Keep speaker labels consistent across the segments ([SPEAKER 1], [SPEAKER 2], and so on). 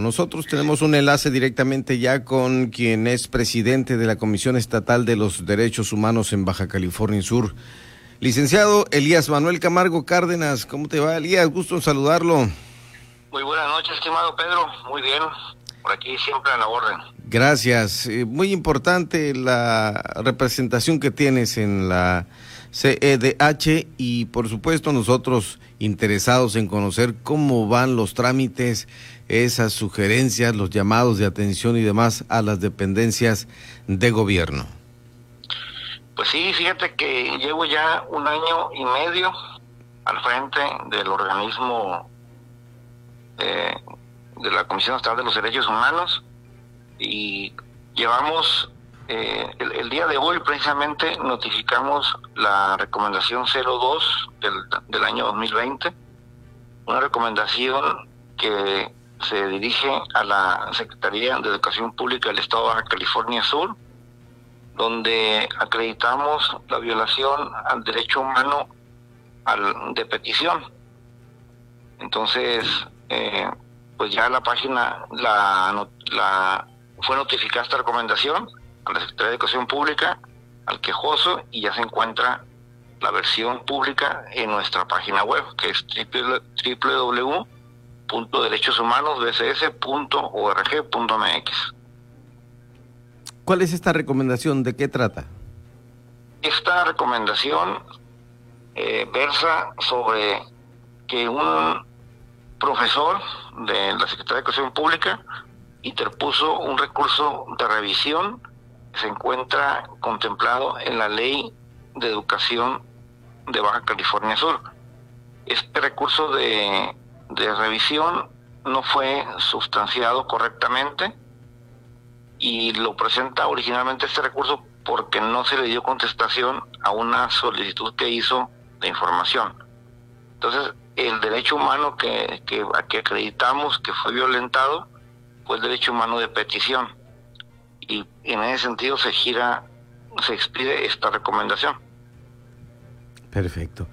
[SPEAKER 1] Nosotros tenemos un enlace directamente ya con quien es presidente de la Comisión Estatal de los Derechos Humanos en Baja California Sur. Licenciado Elías Manuel Camargo Cárdenas, ¿cómo te va Elías? Gusto en saludarlo.
[SPEAKER 2] Muy buenas noches, estimado Pedro. Muy bien, por aquí siempre a la orden.
[SPEAKER 1] Gracias. Eh, muy importante la representación que tienes en la CEDH y por supuesto nosotros interesados en conocer cómo van los trámites, esas sugerencias, los llamados de atención y demás a las dependencias de gobierno.
[SPEAKER 2] Pues sí, fíjate que llevo ya un año y medio al frente del organismo eh, de la Comisión Estatal de los Derechos Humanos y llevamos eh, el, día de hoy precisamente notificamos la recomendación 02 del, del año 2020, una recomendación que se dirige a la Secretaría de Educación Pública del Estado de California Sur, donde acreditamos la violación al derecho humano al, de petición. Entonces, eh, pues ya la página la fue notificada esta recomendación a la Secretaría de Educación Pública, al quejoso, y ya se encuentra la versión pública en nuestra página web, que es www.derechoshumanosbcs.org.mx.
[SPEAKER 1] ¿Cuál es esta recomendación? ¿De qué trata?
[SPEAKER 2] Esta recomendación eh, versa sobre que un profesor de la Secretaría de Educación Pública interpuso un recurso de revisión se encuentra contemplado en la Ley de Educación de Baja California Sur. Este recurso de, revisión no fue sustanciado correctamente y lo presenta originalmente este recurso porque no se le dio contestación a una solicitud que hizo de información. Entonces, el derecho humano que, que, que acreditamos que fue violentado fue el derecho humano de petición y, en ese sentido se gira, se expide esta recomendación.
[SPEAKER 1] Perfecto.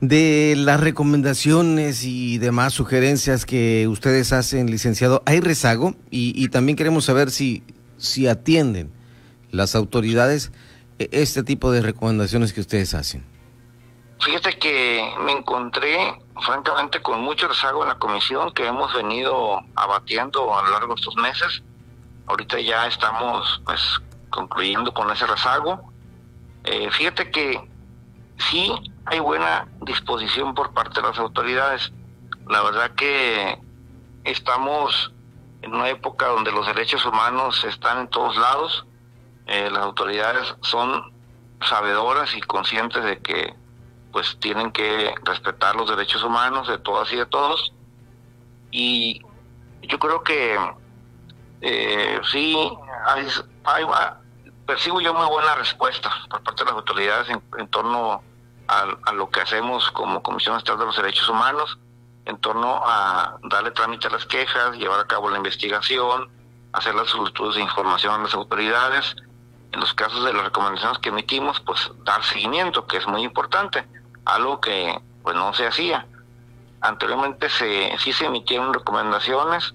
[SPEAKER 1] De las recomendaciones y demás sugerencias que ustedes hacen, licenciado, ¿hay rezago? Y, también queremos saber si, si atienden las autoridades e, este tipo de recomendaciones que ustedes hacen.
[SPEAKER 2] Fíjate que me encontré francamente con mucho rezago en la comisión que hemos venido abatiendo a lo largo de estos meses Ahorita ya estamos pues concluyendo con ese rezago. Eh, fíjate que sí hay buena disposición por parte de las autoridades. La verdad que estamos en una época donde los derechos humanos están en todos lados. Eh, las autoridades son sabedoras y conscientes de que pues tienen que respetar los derechos humanos de todas y de todos. Y yo creo que eh, sí, hay, percibo yo muy buena respuesta por parte de las autoridades en, torno a, lo que hacemos como Comisión Estatal de los Derechos Humanos, en torno a darle trámite a las quejas, llevar a cabo la investigación, hacer las solicitudes de información a las autoridades. En los casos de las recomendaciones que emitimos, pues dar seguimiento, que es muy importante, algo que pues no se hacía. Anteriormente se, sí se emitieron recomendaciones,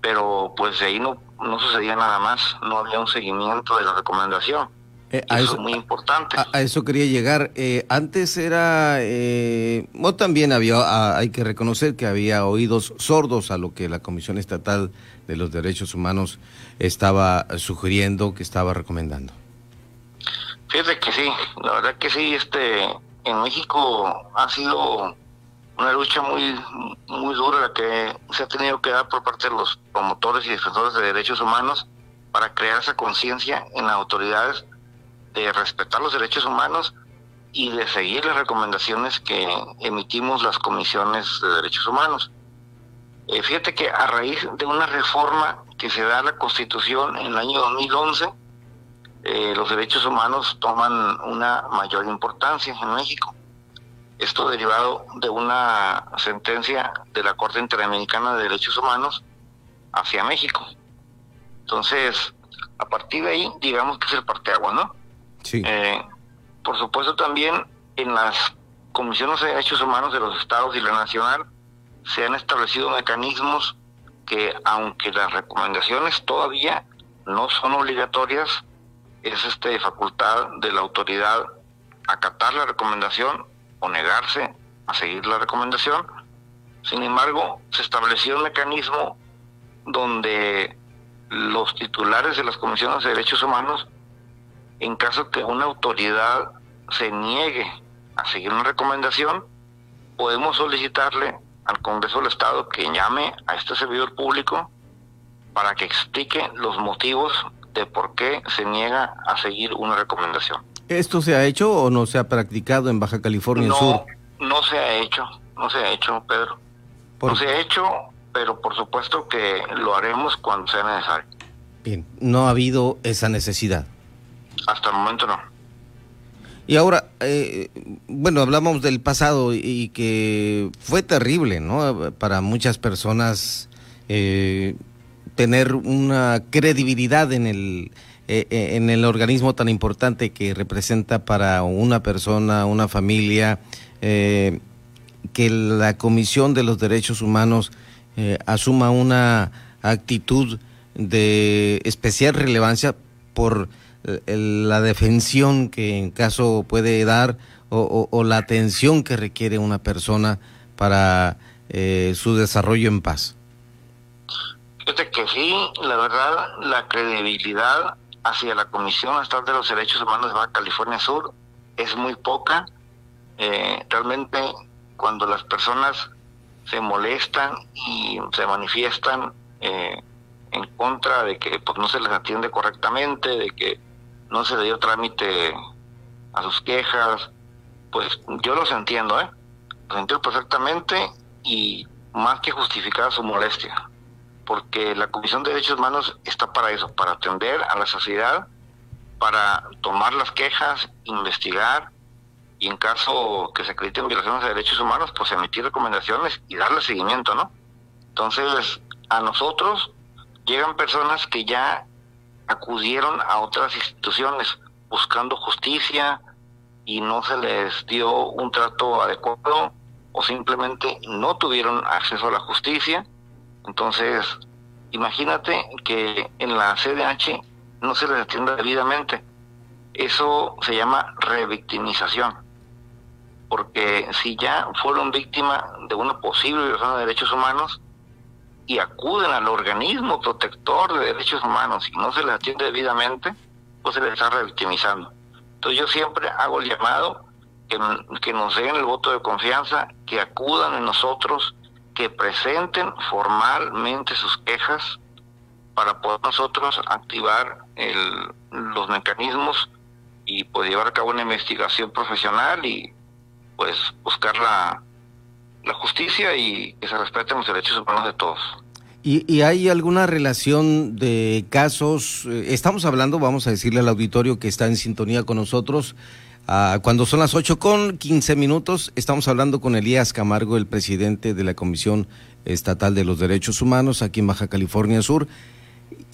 [SPEAKER 2] pero pues de ahí no, no sucedía nada más, no había un seguimiento de la recomendación. Eh, eso, es muy importante.
[SPEAKER 1] A, eso quería llegar. Eh, antes era, eh, o también había, hay que reconocer que había oídos sordos a lo que la Comisión Estatal de los Derechos Humanos estaba sugiriendo, que estaba recomendando.
[SPEAKER 2] Fíjate que sí, la verdad que sí, este, en México ha sido una lucha muy muy dura la que se ha tenido que dar por parte de los promotores y defensores de derechos humanos para crear esa conciencia en las autoridades de respetar los derechos humanos y de seguir las recomendaciones que emitimos las comisiones de derechos humanos. Eh, fíjate que a raíz de una reforma que se da a la Constitución en el año 2011, eh, los derechos humanos toman una mayor importancia en México. Esto derivado de una sentencia de la Corte Interamericana de Derechos Humanos hacia México. Entonces, a partir de ahí, digamos que es el parteagua, ¿no?
[SPEAKER 1] Sí.
[SPEAKER 2] Eh, por supuesto, también en las comisiones de derechos humanos de los estados y la nacional se han establecido mecanismos que aunque las recomendaciones todavía no son obligatorias, es este facultad de la autoridad acatar la recomendación o negarse a seguir la recomendación. Sin embargo, se estableció un mecanismo donde los titulares de las comisiones de derechos humanos, en caso que una autoridad se niegue a seguir una recomendación, podemos solicitarle al Congreso del Estado que llame a este servidor público para que explique los motivos de por qué se niega a seguir una recomendación.
[SPEAKER 1] ¿Esto se ha hecho o no se ha practicado en Baja California Sur?
[SPEAKER 2] No se ha hecho, no se ha hecho, Pedro. No se ha hecho, pero por supuesto que lo haremos cuando sea necesario.
[SPEAKER 1] Bien, no ha habido esa necesidad.
[SPEAKER 2] Hasta el momento no.
[SPEAKER 1] Y ahora, eh, bueno, hablamos del pasado y que fue terrible, ¿no? Para muchas personas eh, tener una credibilidad en el, eh, en el organismo tan importante que representa para una persona, una familia, que la Comisión de los Derechos Humanos asuma una actitud de especial relevancia por la defensión que en caso puede dar o, la atención que requiere una persona para eh, su desarrollo en paz.
[SPEAKER 2] Fíjate que sí, la verdad, la credibilidad hacia la Comisión Estatal de los Derechos Humanos de Baja California Sur es muy poca. Eh, realmente cuando las personas se molestan y se manifiestan eh, en contra de que pues, no se les atiende correctamente, de que no se le dio trámite a sus quejas, pues yo los entiendo, ¿eh? Los entiendo perfectamente y más que justificar su molestia, porque la Comisión de Derechos Humanos está para eso, para atender a la sociedad, para tomar las quejas, investigar y en caso que se acrediten violaciones de derechos humanos, pues emitir recomendaciones y darle seguimiento, ¿no? Entonces, a nosotros llegan personas que ya acudieron a otras instituciones buscando justicia y no se les dio un trato adecuado o simplemente no tuvieron acceso a la justicia. Entonces, imagínate que en la CDH no se les atienda debidamente. Eso se llama revictimización. Porque si ya fueron víctimas de una posible violación de derechos humanos, y acuden al organismo protector de derechos humanos y no se les atiende debidamente, pues se les está revictimizando. Entonces yo siempre hago el llamado que, que nos den el voto de confianza, que acudan en nosotros, que presenten formalmente sus quejas para poder nosotros activar el, los mecanismos y pues llevar a cabo una investigación profesional y pues buscar la justicia y que se respeten los derechos humanos de todos.
[SPEAKER 1] ¿Y, hay alguna relación de casos? Eh, estamos hablando, vamos a decirle al auditorio que está en sintonía con nosotros, ah, cuando son las 8 con 15 minutos, estamos hablando con Elías Camargo, el presidente de la Comisión Estatal de los Derechos Humanos aquí en Baja California Sur.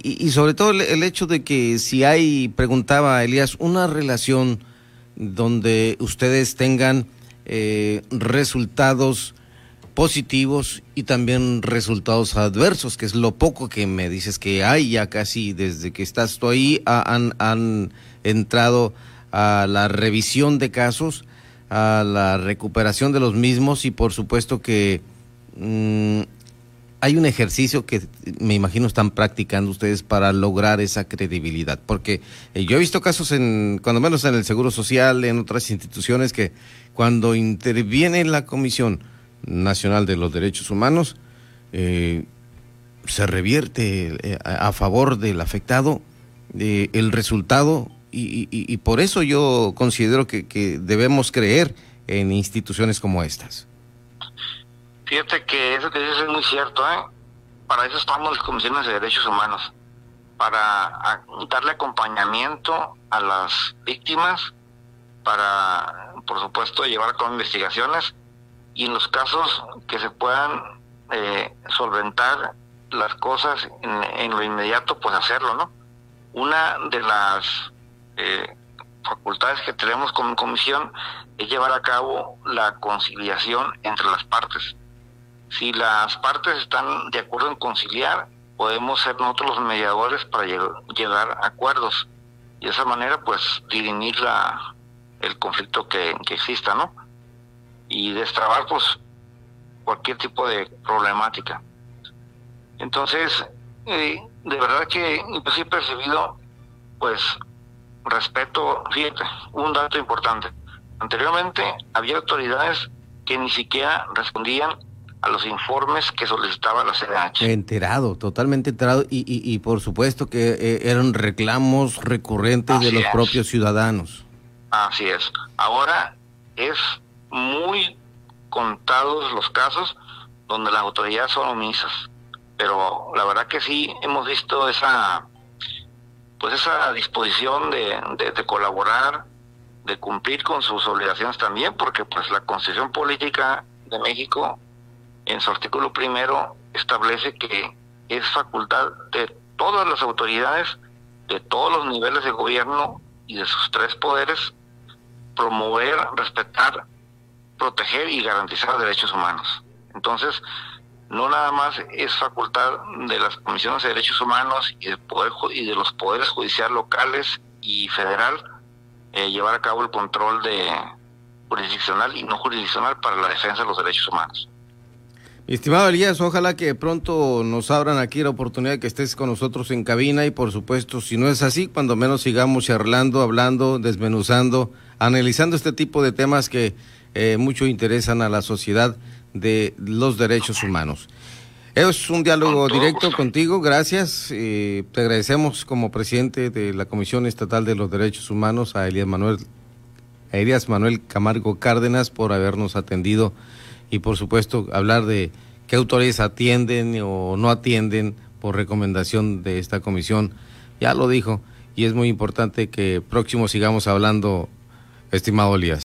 [SPEAKER 1] Y, sobre todo el, hecho de que si hay, preguntaba Elías, una relación donde ustedes tengan eh, resultados positivos y también resultados adversos, que es lo poco que me dices que hay ya casi desde que estás tú ahí, han, han entrado a la revisión de casos, a la recuperación de los mismos y por supuesto que mm, hay un ejercicio que me imagino están practicando ustedes para lograr esa credibilidad, porque eh, yo he visto casos en, cuando menos en el Seguro Social, en otras instituciones, que cuando interviene la comisión nacional de los derechos humanos, eh, se revierte eh, a favor del afectado el resultado y, por eso yo considero que, debemos creer en instituciones como estas.
[SPEAKER 2] Fíjate que eso que dices es muy cierto, ¿eh? Para eso estamos las comisiones de derechos humanos, para darle acompañamiento a las víctimas, para, por supuesto, llevar cabo investigaciones y en los casos que se puedan eh, solventar las cosas en, lo inmediato, pues hacerlo, ¿no? Una de las eh, facultades que tenemos como comisión es llevar a cabo la conciliación entre las partes Si las partes están de acuerdo en conciliar, podemos ser nosotros los mediadores para llegar a acuerdos y de esa manera pues dirimir la, el conflicto que, que exista, ¿no? Y destrabar pues cualquier tipo de problemática. Entonces, eh, de verdad que pues, he percibido pues respeto, fíjate, un dato importante. Anteriormente había autoridades que ni siquiera respondían a los informes que solicitaba la CDH.
[SPEAKER 1] Enterado, totalmente enterado y, y, por supuesto que eh, eran reclamos recurrentes de los propios ciudadanos.
[SPEAKER 2] Así es. Ahora es muy contados los casos donde las autoridades son omisas, pero la verdad que sí hemos visto esa pues esa disposición de, de colaborar, de cumplir con sus obligaciones también, porque pues la Constitución Política de México en su artículo primero establece que es facultad de todas las autoridades, de todos los niveles de gobierno y de sus tres poderes, promover, respetar, proteger y garantizar derechos humanos. Entonces, no nada más es facultad de las comisiones de derechos humanos y de, poder, y de los poderes judiciales locales y federal eh, llevar a cabo el control de jurisdiccional y no jurisdiccional para la defensa de los derechos humanos.
[SPEAKER 1] Estimado Elías, ojalá que pronto nos abran aquí la oportunidad de que estés con nosotros en cabina y por supuesto, si no es así, cuando menos sigamos charlando, hablando, desmenuzando, analizando este tipo de temas que eh, mucho interesan a la sociedad de los derechos humanos. Es un diálogo directo contigo, gracias. Eh, te agradecemos como presidente de la Comisión Estatal de los Derechos Humanos a Elías Manuel, a Elías Manuel Camargo Cárdenas por habernos atendido y por supuesto hablar de qué autores atienden o no atienden por recomendación de esta comisión. Ya lo dijo y es muy importante que próximo sigamos hablando, estimado Elías.